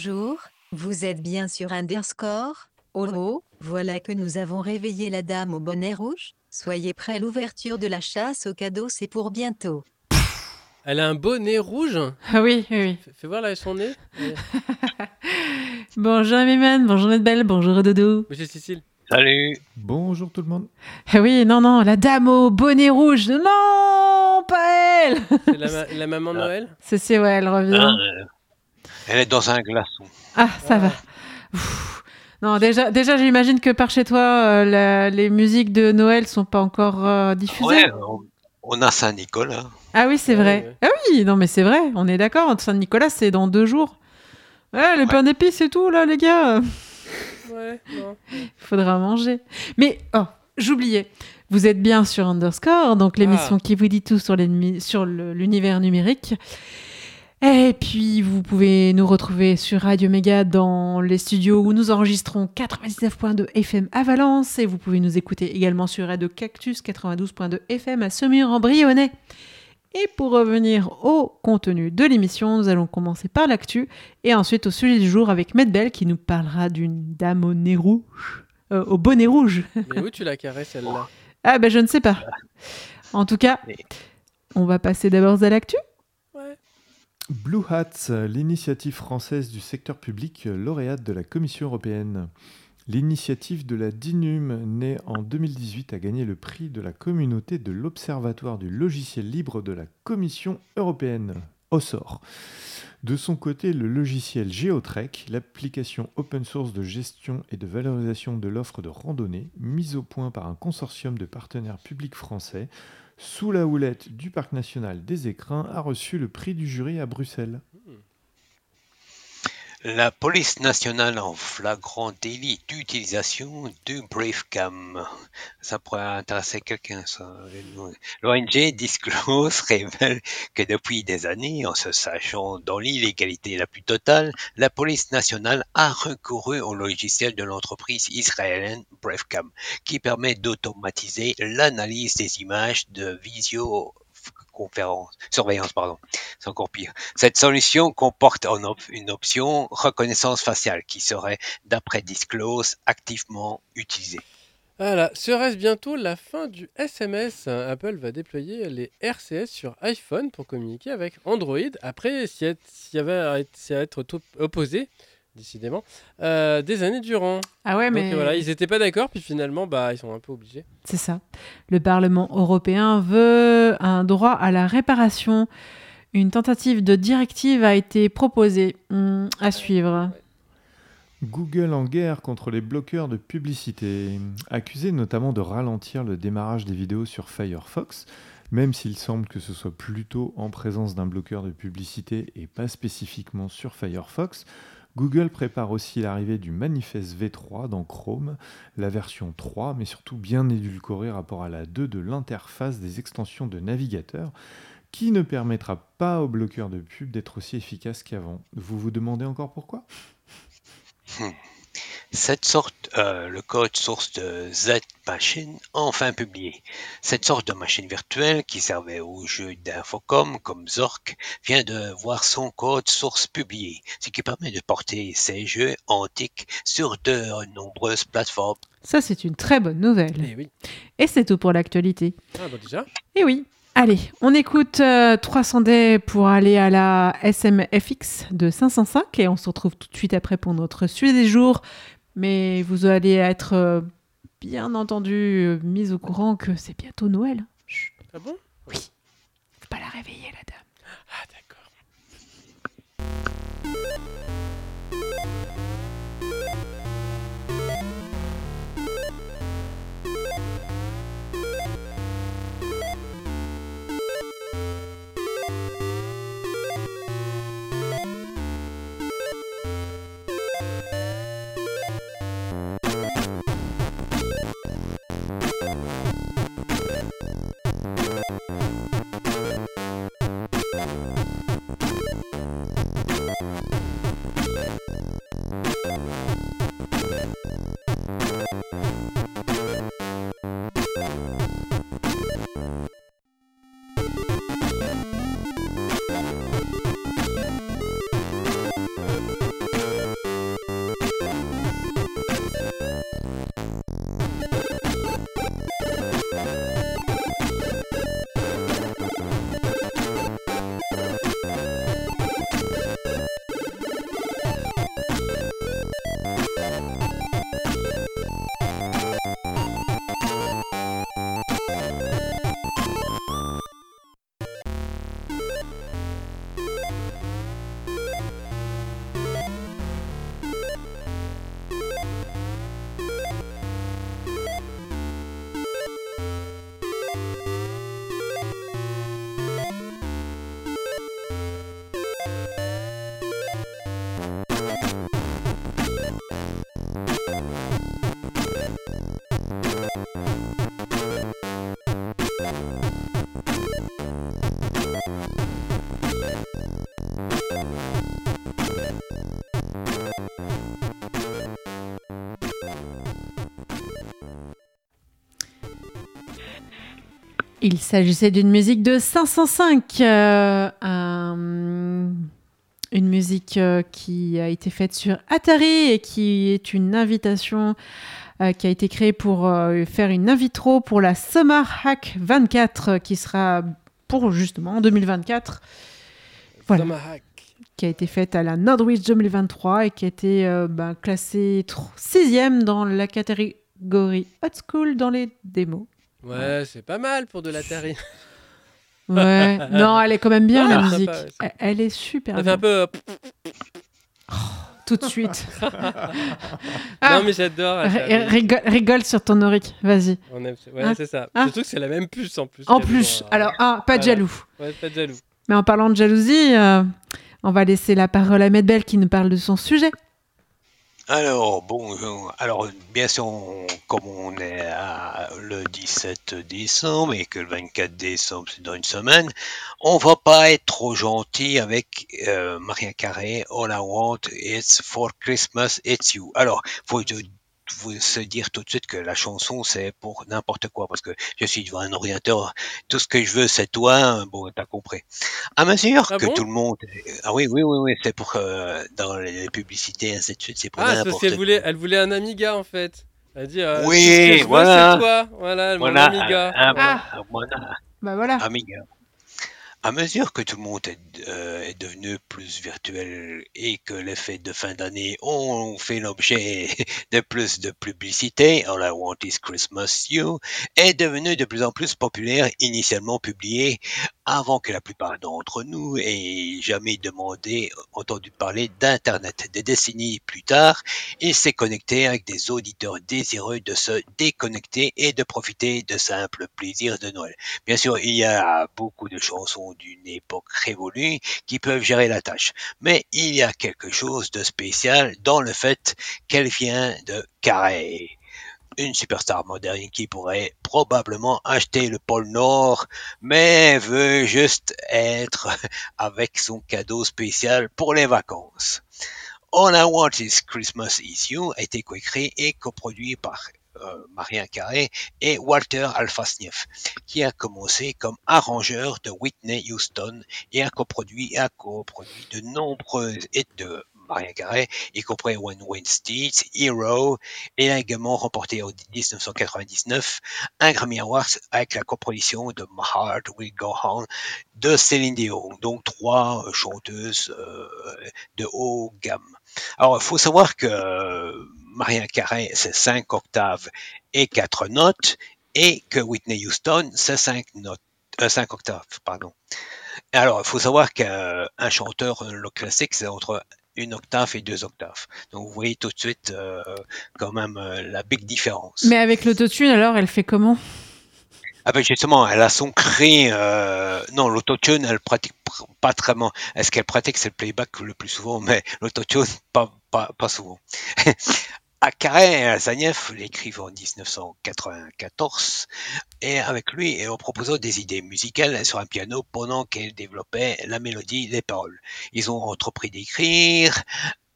Bonjour, vous êtes bien sur Underscore? Oh oh, voilà que nous avons réveillé la dame au bonnet rouge. Soyez prêts, l'ouverture de la chasse aux cadeaux, c'est pour bientôt. Elle a un bonnet rouge? Ah oui, oui, oui. Fais, fais voir là son nez. Bonjour Miman, bonjour notre belle, bonjour Dodo. Monsieur Cécile. Salut Bonjour tout le monde. Ah oui, non, non, la dame au bonnet rouge. Non, pas elle. C'est la, ma- la maman de Ah. Noël? C'est, c'est, ouais, elle revient. Hein, euh, Elle est dans un glaçon. Ah, ça Ah. va. Ouf. Non, déjà, déjà j'imagine que par chez toi, euh, la- les musiques de Noël sont pas encore euh, diffusées. Ouais, on, on a Saint-Nicolas. Ah oui, c'est Ouais, vrai. ouais. Ah oui, non, mais c'est vrai, on est d'accord. Saint-Nicolas, c'est dans deux jours. Ouais, le Ouais. pain d'épices et tout, là, les gars. Ouais, non. Faudra manger. Mais, oh, j'oubliais. Vous êtes bien sur Underscore, donc l'émission Ah. qui vous dit tout sur l'univers numérique. Et puis, vous pouvez nous retrouver sur Radio Méga dans les studios où nous enregistrons 99.2 FM à Valence. Et vous pouvez nous écouter également sur Radio Cactus 92.2 FM à Semur-en-Brionnais. Et pour revenir au contenu de l'émission, nous allons commencer par l'actu et ensuite au sujet du jour avec Medbel qui nous parlera d'une dame au nez rouge, euh, au bonnet rouge. Mais où tu la caresses celle-là? Ah ben je ne sais pas. En tout cas, on va passer d'abord à l'actu. Blue Hats, l'initiative française du secteur public lauréate de la Commission européenne. L'initiative de la DINUM, née en 2018, a gagné le prix de la communauté de l'Observatoire du logiciel libre de la Commission européenne, OSOR. De son côté, le logiciel Geotrek, l'application open source de gestion et de valorisation de l'offre de randonnée, mise au point par un consortium de partenaires publics français, sous la houlette du Parc national des Écrins, a reçu le prix du jury à Bruxelles. La police nationale en flagrant délit d'utilisation du Briefcam. Ça pourrait intéresser quelqu'un. L'ONG Disclose révèle que depuis des années, en se sachant dans l'illégalité la plus totale, la police nationale a recouru au logiciel de l'entreprise israélienne Briefcam, qui permet d'automatiser l'analyse des images de visioconférence, surveillance, pardon. C'est encore pire. Cette solution comporte une option reconnaissance faciale qui serait, d'après Disclose, activement utilisée. Voilà, serait-ce bientôt la fin du SMS Apple va déployer les RCS sur iPhone pour communiquer avec Android après être, s'y avait- s'y être to- opposé, décidément, euh, des années durant. Ah ouais, Donc mais voilà, ils n'étaient pas d'accord, puis finalement, bah, ils sont un peu obligés. c'est ça. Le Parlement européen veut un droit à la réparation. Une tentative de directive a été proposée. Hmm, à suivre. Google en guerre contre les bloqueurs de publicité, accusé notamment de ralentir le démarrage des vidéos sur Firefox, même s'il semble que ce soit plutôt en présence d'un bloqueur de publicité et pas spécifiquement sur Firefox. Google prépare aussi l'arrivée du Manifest V3 dans Chrome, la version 3, mais surtout bien édulcorée rapport à la 2 de l'interface des extensions de navigateur, qui ne permettra pas aux bloqueurs de pub d'être aussi efficaces qu'avant. Vous vous demandez encore pourquoi? Cette sorte, euh, le code source de Z-Machine, enfin publié. Cette sorte de machine virtuelle qui servait aux jeux d'Infocom comme Zork vient de voir son code source publié, ce qui permet de porter ces jeux antiques sur de nombreuses plateformes. Ça, c'est une très bonne nouvelle. Eh oui. Et c'est tout pour l'actualité. Ah bah déjà. Et oui. Allez, on écoute euh, 300D pour aller à la SMFX de 505 et on se retrouve tout de suite après pour notre sujet des jours. Mais vous allez être euh, bien entendu euh, mis au courant que c'est bientôt Noël. Chut, Ah bon? Faut pas la réveiller la dame. Ah d'accord. Il s'agissait d'une musique de 505, euh, un- une musique euh, qui a été faite sur Atari et qui est une invitation euh, qui a été créée pour euh, faire une invitro pour la Summer Hack 24 euh, qui sera pour justement en 2024, Voilà. Tomahawk. qui a été faite à la Nordwich 2023 et qui a été euh, ben, classée sixième dans la catégorie Hot School dans les démos. Ouais, c'est pas mal pour de l'Atari. Ouais, non, elle est quand même bien la musique. sympa, ouais, c'est- Elle, elle est super Ça fait bien. un peu. euh, Tout de suite. Ah, Non, mais j'adore. rigole, rigole sur ton auric, vas-y. On aime... Ouais, Ah. c'est ça. Ah. Surtout que c'est la même puce en plus. En plus, dans- alors, ah, pas de jaloux. Ouais, pas de jaloux. Mais en parlant de jalousie, euh, on va laisser la parole à Medbel qui nous parle de son sujet. Alors, bon, euh, alors, bien sûr, comme on est à le 17 décembre et que le 24 décembre, c'est dans une semaine, on va pas être trop gentil avec euh, Maria Carré, All I Want, It's for Christmas, It's You. Alors, faut te- faut se dire tout de suite que la chanson, c'est pour n'importe quoi, parce que je suis devant un ordinateur, tout ce que je veux, c'est toi, bon, t'as compris. À mesure Ah que bon? tout le monde... Ah oui, oui, oui, oui, c'est pour... euh, dans les publicités, ainsi de suite, c'est pour Ah, n'importe qu'elle voulait, elle voulait un Amiga en fait. Elle a dit. euh, Oui, tout ce que je veux, voilà. c'est toi. Voilà, mon Voilà, Amiga. un- un- Ah. un- voilà, Bah voilà. Amiga. À mesure que tout le monde est, euh, est devenu plus virtuel et que les fêtes de fin d'année ont fait l'objet de plus de publicité, All I Want is Christmas You est devenu de plus en plus populaire, initialement publié avant que la plupart d'entre nous aient jamais demandé, entendu parler d'Internet. Des décennies plus tard, il s'est connecté avec des auditeurs désireux de se déconnecter et de profiter de simples plaisirs de Noël. Bien sûr, il y a beaucoup de chansons d'une époque révolue qui peuvent gérer la tâche, mais il y a quelque chose de spécial dans le fait qu'elle vient de Carré. Une superstar moderne qui pourrait probablement acheter le pôle Nord, mais veut juste être avec son cadeau spécial pour les vacances. All I Want is Christmas is You a été coécrit et coproduit par Marien Carré et Walter Alfasnieff, qui a commencé comme arrangeur de Whitney Houston et a coproduit et a coproduit de nombreuses hits de Marien Carré, y compris Wayne Steeds, Hero, et a également remporté en 1999 un Grammy Awards avec la coproduction de My Heart Will Go On de Céline Dion, donc trois euh, chanteuses euh, de haut gamme. Alors, il faut savoir que euh, Maria Carey, c'est 5 octaves et 4 notes, et que Whitney Houston, c'est 5 notes, 5 octaves, pardon. Alors, il faut savoir qu'un chanteur, le classique, c'est entre une octave et deux octaves. Donc, vous voyez tout de suite euh, quand même euh, la big différence. Mais avec l'autotune, alors, elle fait comment? Ah ben justement, elle a son cri. Euh... Non, l'autotune, elle pratique pr- pas très bien. Est-ce qu'elle pratique, c'est le playback le plus souvent, mais l'autotune, pas, pas, pas souvent. Carré Zaniev l'écrivent en 1994 et avec lui et en proposant des idées musicales sur un piano pendant qu'elle développait la mélodie, les paroles. Ils ont entrepris d'écrire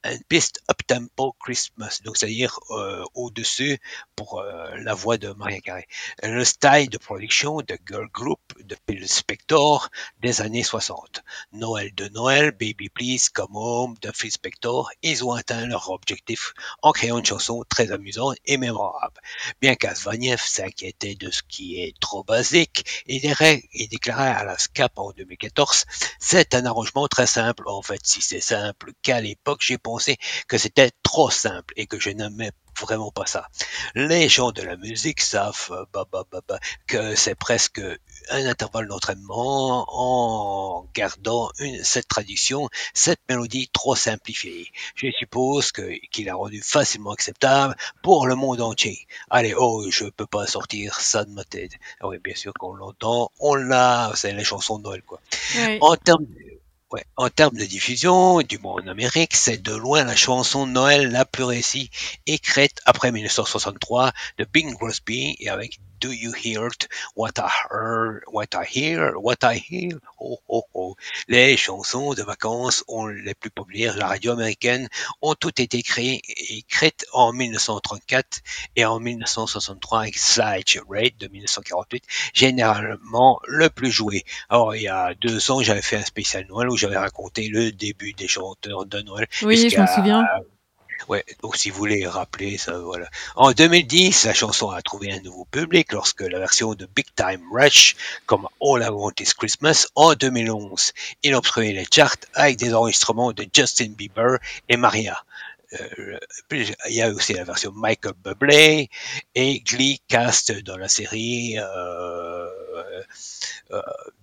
une piste up-tempo Christmas, donc c'est-à-dire euh, au-dessus pour euh, la voix de Maria Carey. Le style de production de girl group de Phil Spector des années 60. Noël de Noël, Baby Please, Come Home de Phil Spector, ils ont atteint leur objectif en créant une chanson très amusante et mémorable. Bien qu'Asvaniev s'inquiétait de ce qui est trop basique, il, il déclarait à la SCAP en 2014 c'est un arrangement très simple. En fait, si c'est simple qu'à l'époque, j'ai pensé que c'était trop simple et que je n'aimais vraiment pas ça. Les gens de la musique savent euh, bah, bah, bah, bah, que c'est presque un intervalle d'entraînement en gardant une, cette tradition, cette mélodie trop simplifiée. Je suppose qu'il a rendu facilement acceptable pour le monde entier. Allez, oh, je peux pas sortir ça de ma tête. Ah oui, bien sûr qu'on l'entend, on l'a, c'est les chansons de Noël, quoi. En termes En termes de diffusion, du moins en Amérique, c'est de loin la chanson Noël la plus réussie, écrite après 1963 de Bing Crosby et avec Do You Hear It? What I Heard, What I Hear, What I Hear, oh oh oh. Les chansons de vacances ont les plus populaires la radio américaine ont toutes été créées, écrites en 1934 et en 1963 avec Slide Rate de 1948, généralement le plus joué. Alors, il y a deux ans, j'avais fait un spécial Noël où j'avais raconté le début des chanteurs de Noël. Oui, je m'en souviens. Ouais, donc si vous voulez rappeler ça, voilà. En 2010, la chanson a trouvé un nouveau public lorsque la version de Big Time Rush, comme All I Want Is Christmas, en 2011, il obstruait les charts avec des enregistrements de Justin Bieber et Maria. Euh, il y a aussi la version Michael Bublé et Glee cast dans la série euh,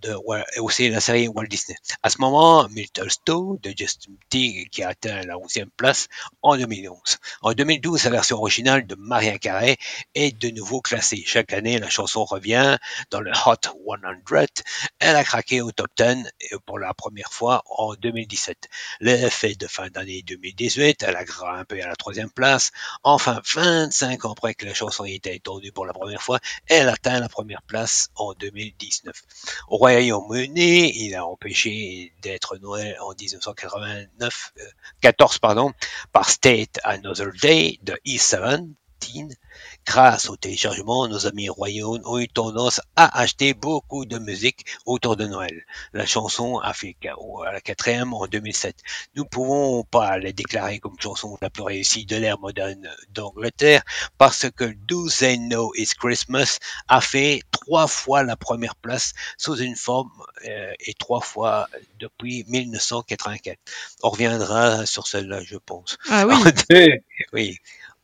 de, ouais, et aussi la série Walt Disney. À ce moment, Stone de Justin T qui a atteint la 11e place en 2011. En 2012, la version originale de Maria Carey est de nouveau classée. Chaque année, la chanson revient dans le Hot 100. Elle a craqué au top 10 pour la première fois en 2017. L'effet de fin d'année 2018, elle a grimpé à la troisième place. Enfin, 25 ans après que la chanson ait été entendue pour la première fois, elle atteint la première place en 2019. Au Royaume-Uni, il a empêché d'être Noël en 1989, euh, 14 pardon, par State Another Day de E17. Grâce au téléchargement, nos amis royaumes ont eu tendance à acheter beaucoup de musique autour de Noël. La chanson a fait à la quatrième en 2007. Nous pouvons pas la déclarer comme chanson la plus réussie de l'ère moderne d'Angleterre parce que Do They Know It's Christmas a fait trois fois la première place sous une forme euh, et trois fois depuis 1984. On reviendra sur celle-là, je pense. Ah oui. oui.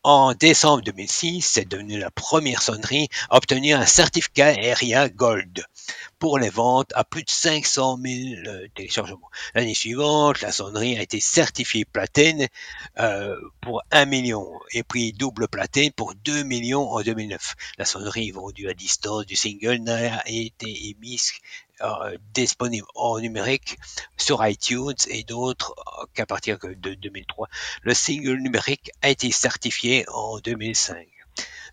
En décembre 2006, c'est devenu la première sonnerie à obtenir un certificat Aria Gold pour les ventes à plus de 500 000 euh, téléchargements. L'année suivante, la sonnerie a été certifiée platine euh, pour 1 million et puis double platine pour 2 millions en 2009. La sonnerie vendue à distance du single n'a été émise disponible en numérique sur iTunes et d'autres euh, qu'à partir de 2003. Le single numérique a été certifié en 2005.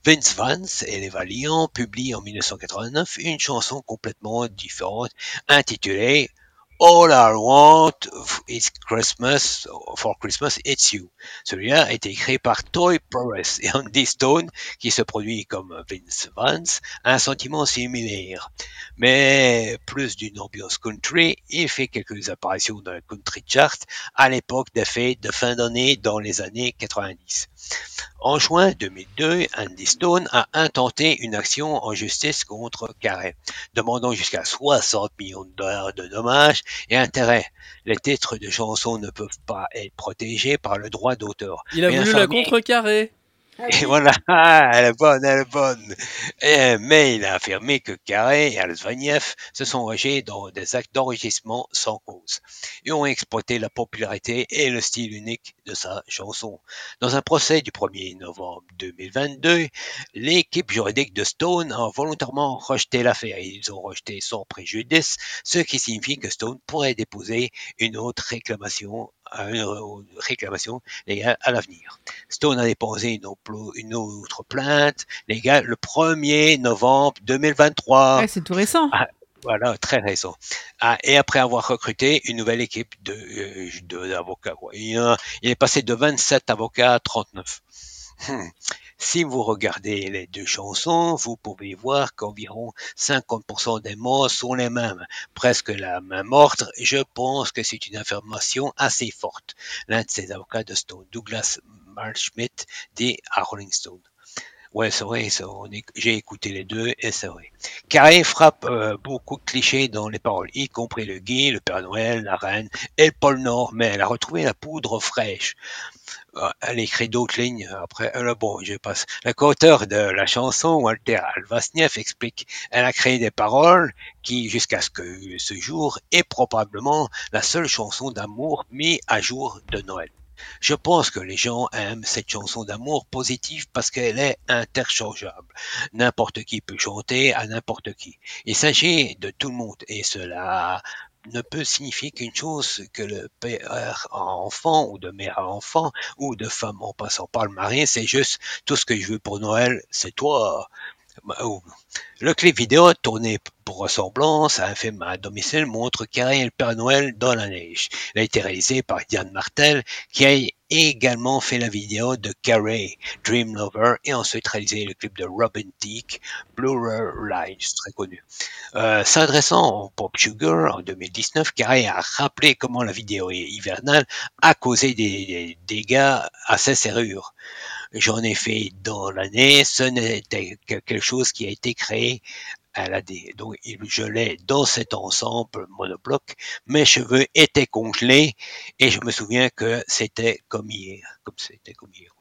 Vince Vance et les Valiants publient en 1989 une chanson complètement différente intitulée All I Want is Christmas for Christmas It's You. Celui-là a été écrit par Toy Perez et Andy Stone, qui se produit comme Vince Vance, un sentiment similaire. Mais plus d'une ambiance country, il fait quelques apparitions dans le country chart à l'époque des fêtes de fin d'année dans les années 90. En juin 2002, Andy Stone a intenté une action en justice contre Carey, demandant jusqu'à 60 millions de dollars de dommages et intérêts. Les titres de chansons ne peuvent pas être protégés par le droit d'auteur. Il a Mais voulu la famille- contrecarrer. Et voilà, Ah, elle est bonne, elle est bonne. Et- mais il a affirmé que Carré et Alsvaniev se sont engagés dans des actes d'enrichissement sans cause et ont exploité la popularité et le style unique de sa chanson. Dans un procès du 1er novembre 2022, l'équipe juridique de Stone a volontairement rejeté l'affaire. Ils ont rejeté sans préjudice, ce qui signifie que Stone pourrait déposer une autre réclamation, une réclamation légale à l'avenir. Stone a déposé une, autre plainte légale le 1er novembre 2023. Ouais, c'est tout récent. Ah, Voilà, très récent. Ah, et après avoir recruté une nouvelle équipe de, euh, de- d'avocats. Il, a- il est passé de 27 avocats à 39. Hmm. Si vous regardez les deux chansons, vous pouvez voir qu'environ 50% des mots sont les mêmes, presque la même ordre. Je pense que c'est une information assez forte. L'un de ces avocats de Stone, Douglas Marschmidt, dit à Rolling Stone. Ouais, c'est vrai, j'ai écouté les deux et c'est vrai. Carré frappe euh, beaucoup de clichés dans les paroles, y compris le guy, le Père Noël, la reine et le pôle Nord, mais elle a retrouvé la poudre fraîche. Euh, elle écrit d'autres lignes après. Euh, bon, je passe. Le co-auteur de la chanson, Walter Alvasniev, explique elle a créé des paroles qui, jusqu'à ce que ce jour, est probablement la seule chanson d'amour mise à jour de Noël. Je pense que les gens aiment cette chanson d'amour positive parce qu'elle est interchangeable. N'importe qui peut chanter à n'importe qui. Il s'agit de tout le monde et cela ne peut signifier qu'une chose que le père enfant ou de mère à enfant ou de femme en passant par le mari, c'est juste tout ce que je veux pour Noël, c'est toi. Bah. Le clip vidéo tourné pour ressemblance à un film à domicile montre Carré et le Père Noël dans la neige. Il a été réalisé par Diane Martel qui également fait la vidéo de Carré, Dream Lover et ensuite réalisé le clip de Robin Thicke, Blurrer Lines, très connu. Euh, S'adressant au Pop Sugar en 2019, Carré a rappelé comment la vidéo hivernale a causé des, des dégâts à ses serrures j'en ai fait dans l'année, ce n'était que quelque chose qui a été créé à la D. Donc, je l'ai dans cet ensemble monobloc. Mes cheveux étaient congelés et je me souviens que c'était comme hier, comme c'était comme hier.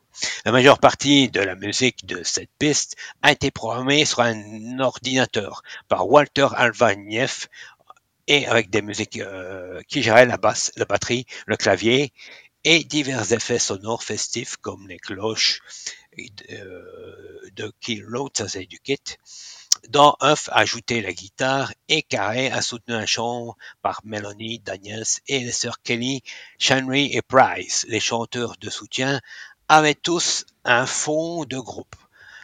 La majeure partie de la musique de cette piste a été programmée sur un ordinateur par Walter Alvaniev et avec des musiques euh, qui géraient la basse, la batterie, le clavier et divers effets sonores festifs comme les cloches euh, de Kill Road, ça c'est Dans Huff a la guitare et Carré a soutenu un chant par Melanie Daniels et les sœurs Kelly, Shanry et Price. Les chanteurs de soutien avaient tous un fond de groupe.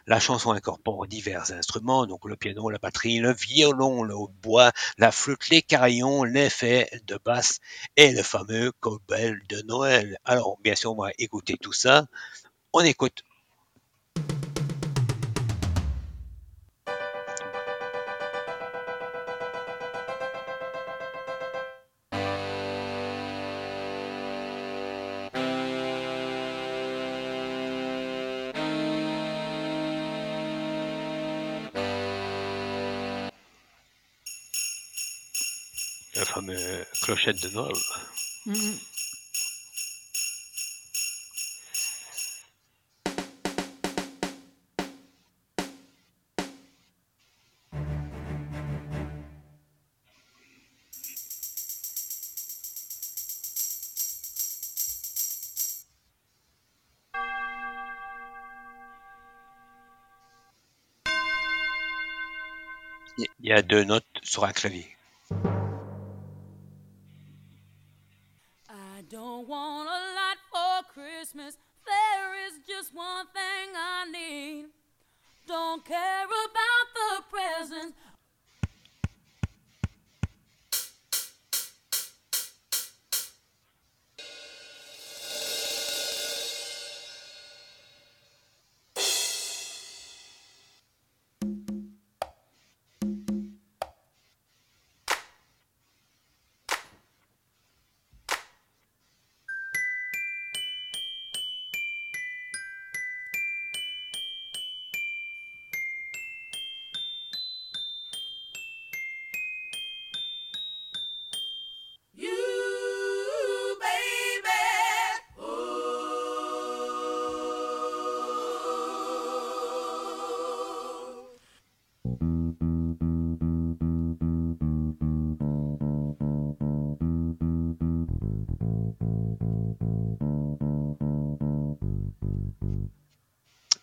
La chanson incorpore divers instruments, donc le piano, la batterie, le violon, le hautbois, la flûte, les carillons, l'effet de basse et le fameux cobel de Noël. Alors, bien sûr, on va écouter tout ça. On écoute fameuse clochette de Noël. Mmh. Il y a deux notes sur un clavier.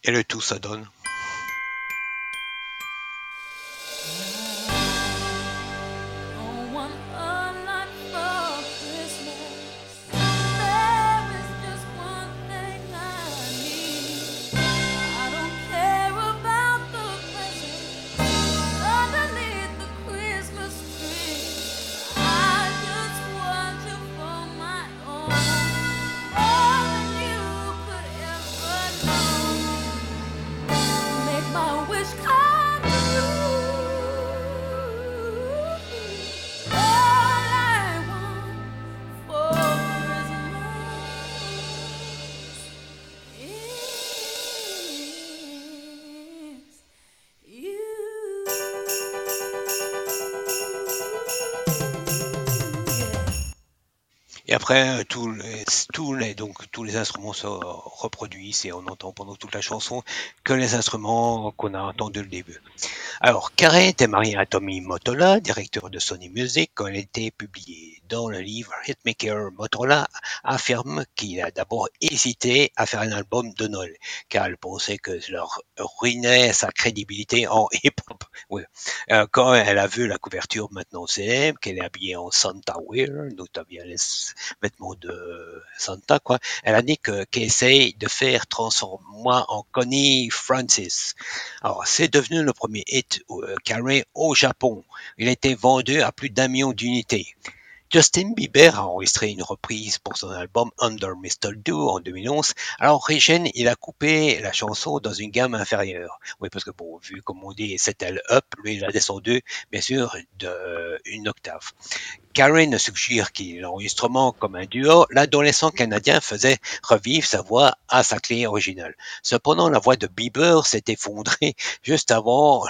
Et le tout, ça donne. Après, tous les, tous les, donc, tous les instruments se reproduisent et on entend pendant toute la chanson que les instruments qu'on a entendus le début. Alors, Carey était marié à Tommy Motola, directeur de Sony Music, quand elle était publiée. Dans le livre, Hitmaker Motola affirme qu'il a d'abord hésité à faire un album de Noël, car elle pensait que leur ruinait sa crédibilité en hip-hop. Euh, quand elle a vu la couverture maintenant célèbre, qu'elle est habillée en Santa Wear, notamment les vêtements de Santa, quoi, elle a dit que qu'elle essaye de faire transformer en Connie Francis. Alors, c'est devenu le premier hit euh, carré au Japon. Il a été vendu à plus d'un million d'unités. Justin Bieber a enregistré une reprise pour son album Under. Do en 2011. Alors, Regen, il a coupé la chanson dans une gamme inférieure. Oui, parce que bon, vu comme on dit, c'était le up, lui, il a descendu, bien sûr, d'une octave. Karen suggère qu'il l'enregistrement comme un duo, l'adolescent canadien faisait revivre sa voix à sa clé originale. Cependant, la voix de Bieber s'est effondrée juste avant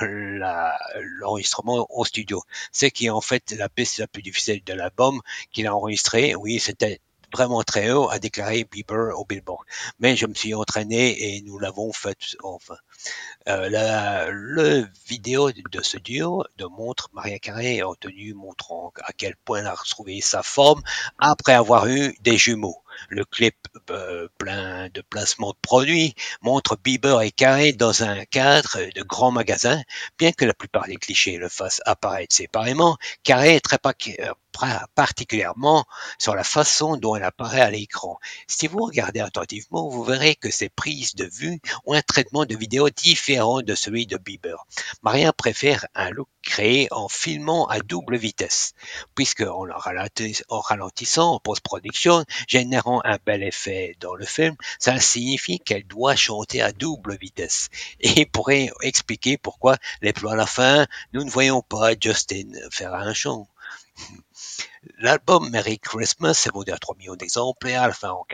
l'enregistrement au studio. C'est qui est en fait la piste la plus difficile de l'album qu'il a enregistré. Oui, c'était vraiment très haut, a déclaré Bieber au Billboard. Mais je me suis entraîné et nous l'avons fait enfin. Euh, la, le vidéo de ce duo de montre Maria Carré en tenue montrant à quel point elle a retrouvé sa forme après avoir eu des jumeaux. Le clip euh, plein de placements de produits montre Bieber et Carré dans un cadre de grands magasins, bien que la plupart des clichés le fassent apparaître séparément. Carré est très particulièrement sur la façon dont elle apparaît à l'écran. Si vous regardez attentivement, vous verrez que ces prises de vue ont un traitement de vidéo différent de celui de Bieber. Maria préfère un look créé en filmant à double vitesse, puisque en, ralentissant en post-production, générant un bel effet dans le film, ça signifie qu'elle doit chanter à double vitesse. Et pourrait expliquer pourquoi les plans à la fin, nous ne voyons pas Justin faire un chant. L'album Merry Christmas s'est vendu à 3 millions d'exemplaires à la fin en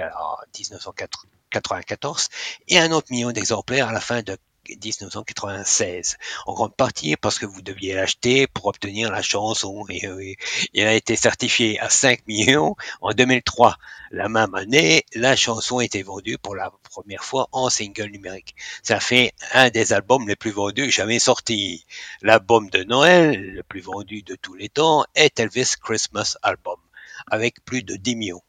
1994 et un autre million d'exemplaires à la fin de 1996, en grande partie parce que vous deviez l'acheter pour obtenir la chanson. Et, il a été certifié à 5 millions en 2003. La même année, la chanson a été vendue pour la première fois en single numérique. Ça fait un des albums les plus vendus jamais sortis. L'album de Noël le plus vendu de tous les temps est Elvis Christmas Album, avec plus de 10 millions.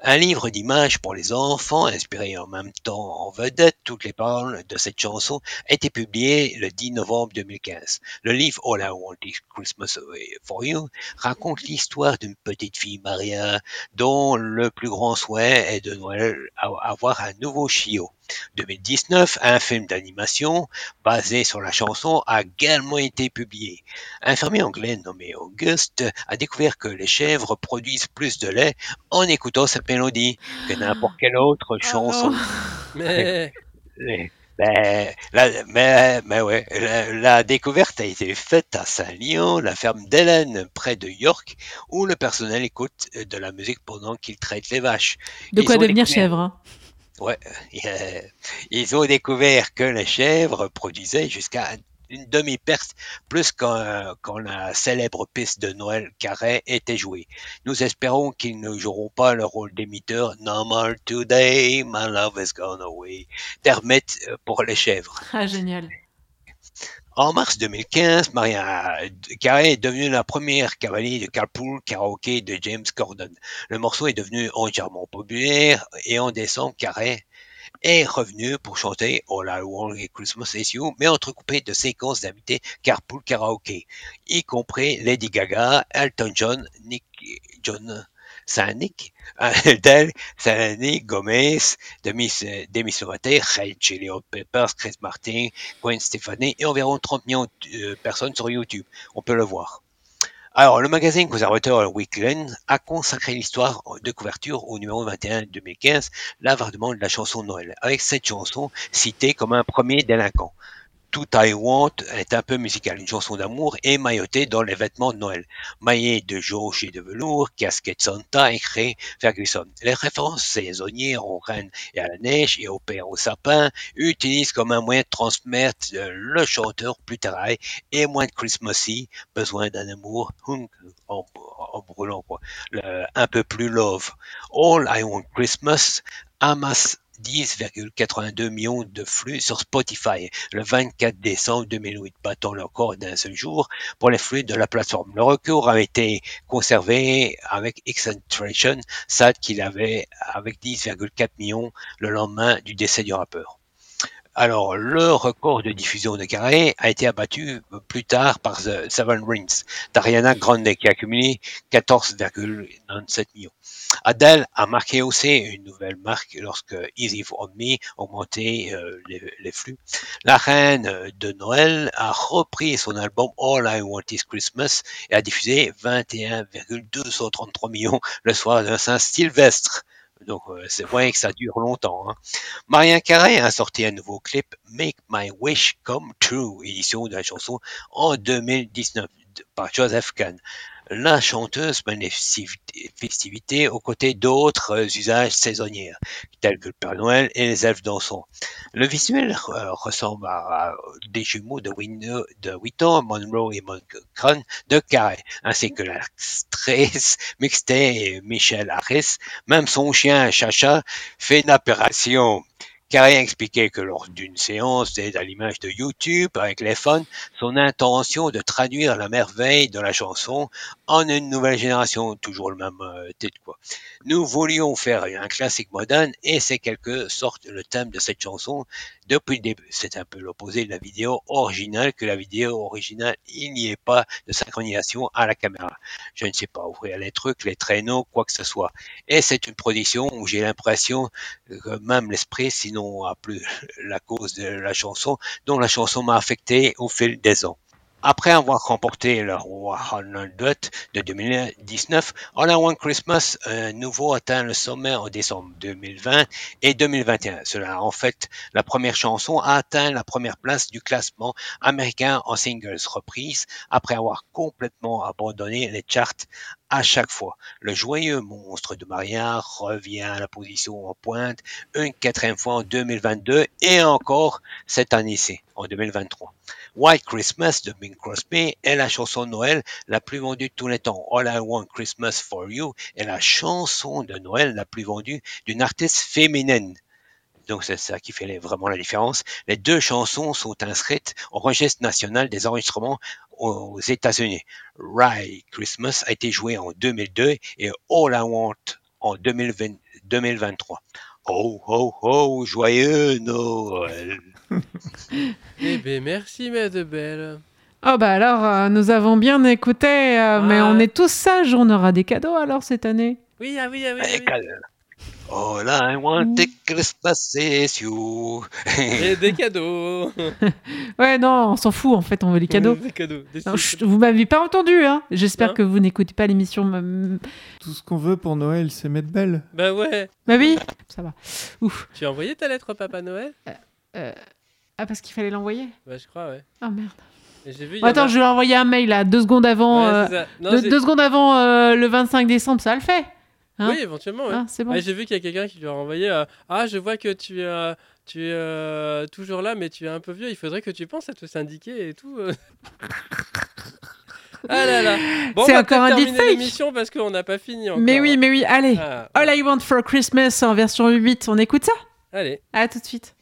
Un livre d'images pour les enfants, inspiré en même temps en vedette toutes les paroles de cette chanson, a été publié le 10 novembre 2015. Le livre All I Want is Christmas for You raconte l'histoire d'une petite fille Maria dont le plus grand souhait est de Noël avoir un nouveau chiot. 2019, un film d'animation basé sur la chanson a également été publié. Un fermier anglais nommé Auguste a découvert que les chèvres produisent plus de lait en écoutant cette mélodie que n'importe quelle autre ah chanson. mais... Ben, la, mais, mais ouais, la, découverte a été faite à Saint-Lyon, la ferme d'Hélène, près de York, où le personnel écoute de la musique pendant qu'il traite les vaches. De quoi devenir chèvre. Ouais, ils ont découvert que les chèvres produisaient jusqu'à une demi-perte plus quand, la célèbre piste de Noël Carré était jouée. Nous espérons qu'ils ne joueront pas le rôle d'émetteur Normal Today, My Love Is Gone Away, d'Hermette euh, pour les chèvres. Ah, génial. En mars 2015, Maria Carey est devenue la première cavalier de Carpool Karaoke de James Corden. Le morceau est devenu entièrement populaire et en décembre, Carey est revenu pour chanter All I Want is Christmas Is You, mais entrecoupé de séquences d'invités Carpool Karaoke, y compris Lady Gaga, Elton John, Nick John Saint-Nick, Adele, Selene Gomez, Demi, Demi Lovato, Ray Chili Peppers, Chris Martin, Gwen Stefani et environ 30 millions de personnes sur YouTube. On peut le voir. Alors, le magazine conservateur Weekend a consacré l'histoire de couverture au numéro 21 2015, l'avardement de la chanson Noël, avec cette chanson citée comme un premier délinquant. Tout I Want est un peu musical, une chanson d'amour émaillotée dans les vêtements de Noël. Maillé de jauge et de velours, casquette Santa écrit Ferguson. Les références saisonnières aux rennes et à la neige et au père au sapin utilisent comme un moyen de transmettre le chanteur plus terraille et moins de Christmassy, besoin d'un amour en, brûlant, un peu plus love. All I Want Christmas amasse 10,82 millions de flux sur Spotify le 24 décembre 2008, battant le record d'un seul jour pour les flux de la plateforme. Le record a été conservé avec Accentration, SAD qu'il avait avec 10,4 millions le lendemain du décès du rappeur. Alors, le record de diffusion de Carré a été abattu plus tard par The Seven Rings d'Ariana Grande qui a accumulé 14,97 millions. Adele a marqué aussi une nouvelle marque lorsque Easy on Me a augmenté euh, les, flux. La reine de Noël a repris son album All I Want Is Christmas et a diffusé 21,233 millions le soir de Saint-Sylvestre. Donc euh, c'est vrai que ça dure longtemps. Hein. Mariah Carey a sorti un nouveau clip Make My Wish Come True, édition de la chanson en 2019 de- par Joseph Kahn. La chanteuse mène les festivité- festivités aux côtés d'autres usages saisonniers, tels que le Père Noël et les elfes dansants. Le visuel euh, ressemble à, des jumeaux de, Wheaton, Monroe et Moncrief de Carey, ainsi que l'actrice mixtape Michelle Harris. Même son chien Chacha fait une apparition. Carey a expliqué que lors d'une séance d'aide à l'image de YouTube avec les fans, son intention de traduire la merveille de la chanson en une nouvelle génération, toujours le même euh, titre quoi. Nous voulions faire un classique moderne et c'est quelque sorte le thème de cette chanson depuis le début. C'est un peu l'opposé de la vidéo originale que la vidéo originale, il n'y ait pas de synchronisation à la caméra. Je ne sais pas ouvrir les trucs, les traîneaux, quoi que ce soit. Et c'est une production où j'ai l'impression que même l'esprit, sinon à plus la cause de la chanson, dont la chanson m'a affecté au fil des ans. Après avoir remporté le Roi 100 de 2019, All I Want Christmas euh, nouveau atteint le sommet en décembre 2020 et 2021. Cela en fait la première chanson a atteint la première place du classement américain en singles reprise après avoir complètement abandonné les charts à chaque fois. Le joyeux monstre de Maria revient à la position en pointe une quatrième fois en 2022 et encore cette année-ci, en 2023. White Christmas de Bing Crosby est la chanson de Noël la plus vendue de tous les temps. All I Want Christmas for You est la chanson de Noël la plus vendue d'une artiste féminine. Donc c'est ça qui fait les- vraiment la différence. Les deux chansons sont inscrites au registre national des enregistrements aux États-Unis. Right Christmas a été joué en 2002 et All I Want en 2020 2023. Oh, oh, oh, joyeux Noël. Eh ben merci, Belle. Oh bah alors, euh, nous avons bien écouté, euh, mais Ouais. on est tous sages, on aura des cadeaux alors cette année. Oui, ah oui, ah oui. ah Eh, oui. All I want is Christmas is you. Et des cadeaux. Ouais, non, on s'en fout en fait, on veut les cadeaux. Des cadeaux. Des Non, petits chut, vous m'avez pas entendu, hein J'espère Non. que vous n'écoutez pas l'émission. mm, Tout ce qu'on veut pour Noël, c'est mettre belle. Bah ouais. Bah oui, ça va. Ouf. Tu as envoyé ta lettre au Papa Noël? Euh, Ah, parce qu'il fallait l'envoyer? Bah je crois, ouais. Oh merde. Vu. attends, a- je lui ai envoyé un mail là, deux secondes avant. Ouais, euh. Non, deux, deux secondes avant euh, le 25 décembre, ça le fait hein Oui, éventuellement, ouais. Hein, C'est bon. J'ai vu qu'il y a quelqu'un qui lui a renvoyé euh, Ah, je vois que tu es, euh, tu es euh, toujours là, mais tu es un peu vieux. Il faudrait que tu penses à te syndiquer et tout. ah là là. Bon, C'est encore un deepfake. l'émission parce qu'on n'a pas fini encore. mais oui, hein. mais oui, allez. Ah, All I Want for Christmas en version 8, on écoute ça? Allez. À tout de suite.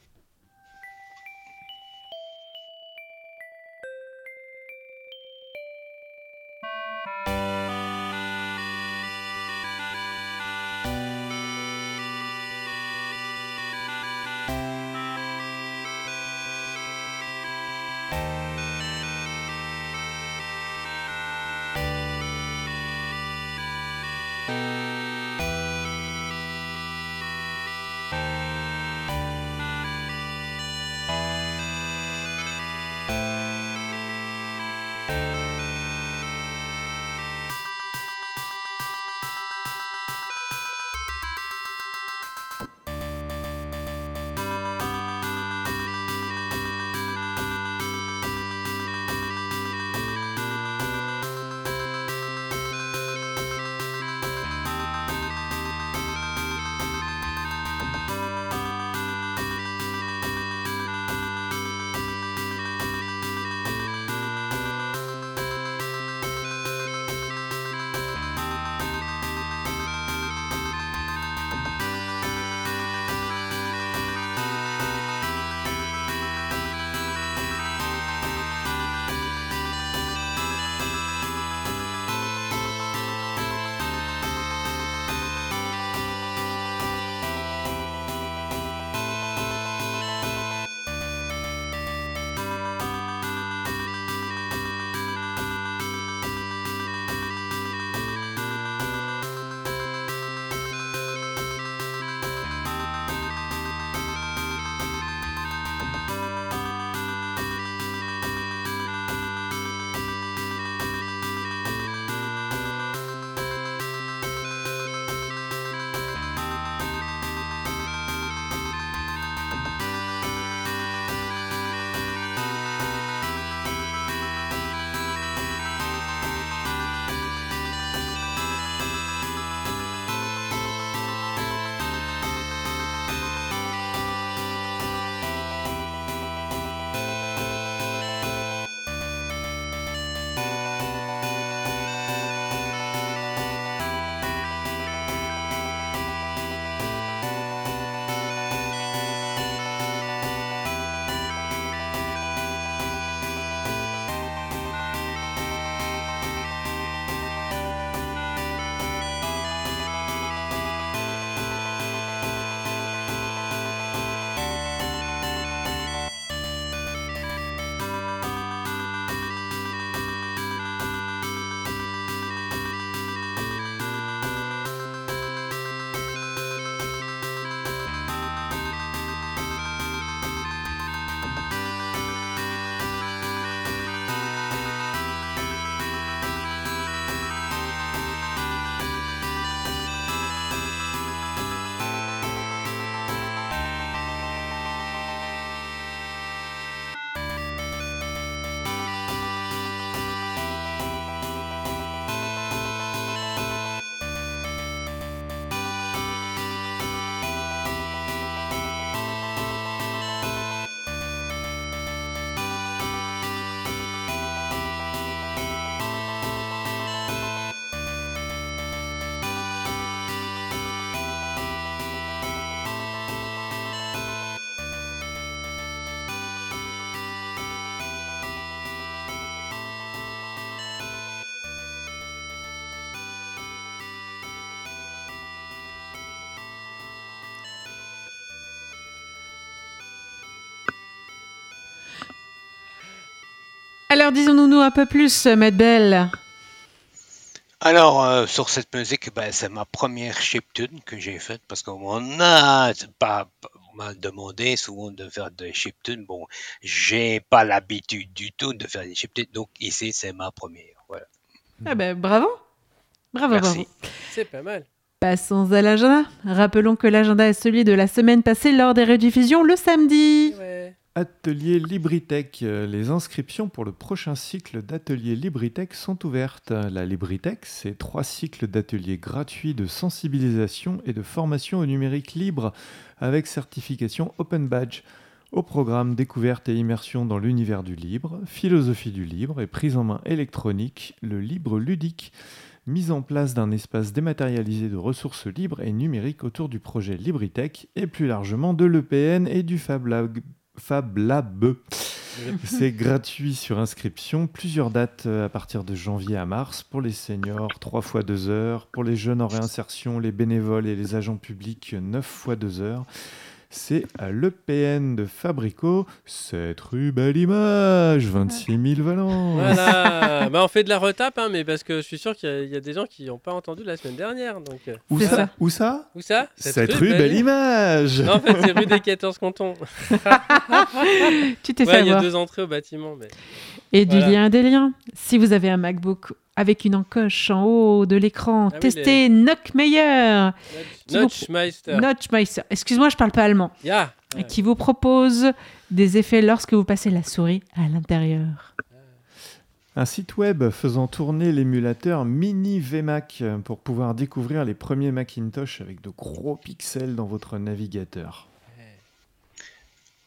Alors, disons-nous un peu plus, Maître Belle. Alors, euh, sur cette musique, ben, c'est ma première chiptune que j'ai faite parce qu'on a pas, on m'a demandé souvent de faire des chiptunes. Bon, j'ai pas l'habitude du tout de faire des chiptunes, donc ici, c'est ma première. Voilà. Ah ben, bravo. Bravo, Merci. bravo. C'est pas mal. Passons à l'agenda. Rappelons que l'agenda est celui de la semaine passée lors des rediffusions le samedi. Ouais. Atelier Libritech. Les inscriptions pour le prochain cycle d'ateliers Libritech sont ouvertes. La Libritech, c'est trois cycles d'ateliers gratuits de sensibilisation et de formation au numérique libre avec certification Open Badge. Au programme découverte et immersion dans l'univers du libre, philosophie du libre et prise en main électronique, le libre ludique. Mise en place d'un espace dématérialisé de ressources libres et numériques autour du projet Libritech et plus largement de l'EPN et du Fab Lab. Fab Lab. C'est gratuit sur inscription. Plusieurs dates euh, à partir de janvier à mars pour les seniors, 3 fois 2 heures. Pour les jeunes en réinsertion, les bénévoles et les agents publics, 9 fois 2 heures. C'est à l'EPN de Fabrico, 7 rue Belle-Image, 26 000 Valence. Voilà. bah, on fait de la retape, hein, mais parce que je suis sûr qu'il y a- il y, a des gens qui n'ont pas entendu la semaine dernière. Donc, euh, Où ça, ça. Où ça où ça 7 rue Belle-Image. Non, en fait, c'est rue des 14 cantons. Tu t'es Ouais, il y a deux entrées au bâtiment. Mais... Et du lien des liens. Si vous avez un MacBook avec une encoche en haut de l'écran, Ah oui, testez Nockmeyer, Qui vous- Notchmeister. Notchmeister, excuse-moi, je parle pas allemand. Ouais. qui vous propose des effets lorsque vous passez la souris à l'intérieur. Un site web faisant tourner l'émulateur Mini VMac pour pouvoir découvrir les premiers Macintosh avec de gros pixels dans votre navigateur.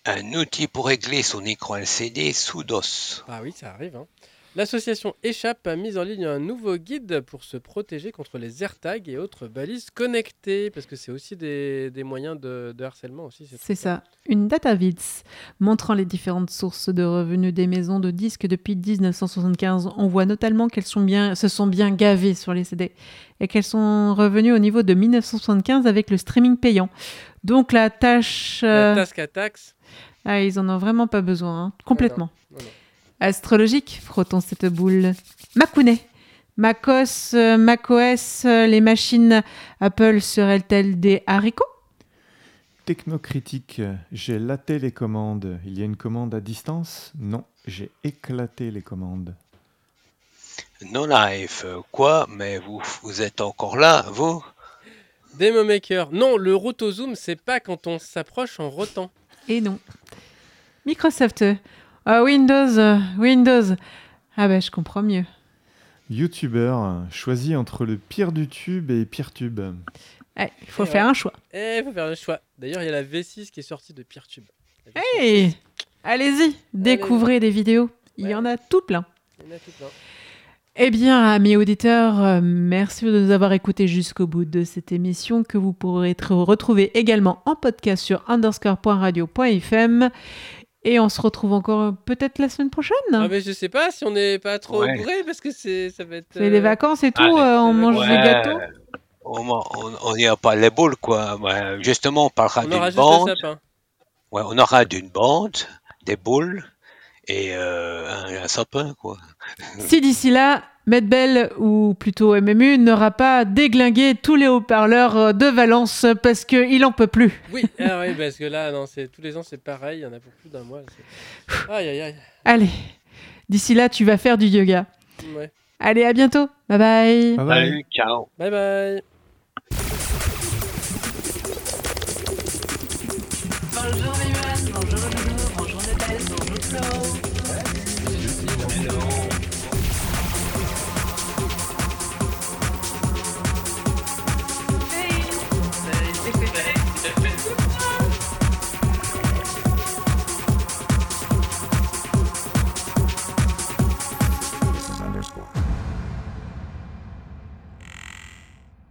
Un outil pour régler son écran LCD sous DOS. Ah oui, ça arrive. hein. L'association Échappe a mis en ligne un nouveau guide pour se protéger contre les AirTags et autres balises connectées, parce que c'est aussi des, des moyens de, de harcèlement aussi. ces C'est ça, une dataviz montrant les différentes sources de revenus des maisons de disques depuis 1975. On voit notamment qu'elles sont bien, se sont bien gavées sur les CD et qu'elles sont revenues au niveau de 1975 avec le streaming payant. Donc la tâche... La euh, Task Attacks. Ah, ils en ont vraiment pas besoin, hein, complètement. non, non. Astrologique, frottons cette boule. Macounet. MacOS, euh, macOS, euh, les machines Apple seraient-elles des haricots? Technocritique, j'ai laté les commandes. Il y a une commande à distance? Non, j'ai éclaté les commandes. Non live, euh, quoi? Mais vous, vous êtes encore là, vous? Demo Maker. Non, le rotozoom, c'est pas quand on s'approche en rotant. Et non. Microsoft. Ah, Windows, euh, Windows. Ah bah je comprends mieux. YouTuber, choisis entre le pire du tube et PeerTube. Eh, Il faut Et faire ouais. un choix. Eh, faut faire le choix. D'ailleurs, il y a la V6 qui est sortie de version Hey 6. Allez-y, découvrez des vidéos. Il y en a tout plein. Il y en a tout plein. Eh bien, amis auditeurs, euh, merci de nous avoir écoutés jusqu'au bout de cette émission que vous pourrez retrouver également en podcast sur underscore.radio.fm. Et on se retrouve encore euh, peut-être la semaine prochaine. Ah, mais je sais pas si on n'est pas trop Ouais. bourré parce que c'est ça va être. C'est les euh, vacances et tout, allez, euh, on mange des gâteaux. On on n'y a pas les boules, quoi. Ouais, justement, on parlera On aura d'une juste le bande. sapin. Ouais, on aura d'une bande, des boules et euh, un, un sapin, quoi. Si d'ici là, Medbel, ou plutôt MMU, n'aura pas déglingué tous les haut-parleurs euh, de Valence parce qu'il en peut plus. Oui, ah oui, parce que là, non, c'est tous les ans, c'est pareil. Il y en a pour plus d'un mois. c'est- Aïe, aïe, aïe. Allez, d'ici là, tu vas faire du yoga. Ouais. Allez, à bientôt. Bye bye. Bye bye. Salut, ciao. Bye bye. Bonjour bonjour bonjour bonjour.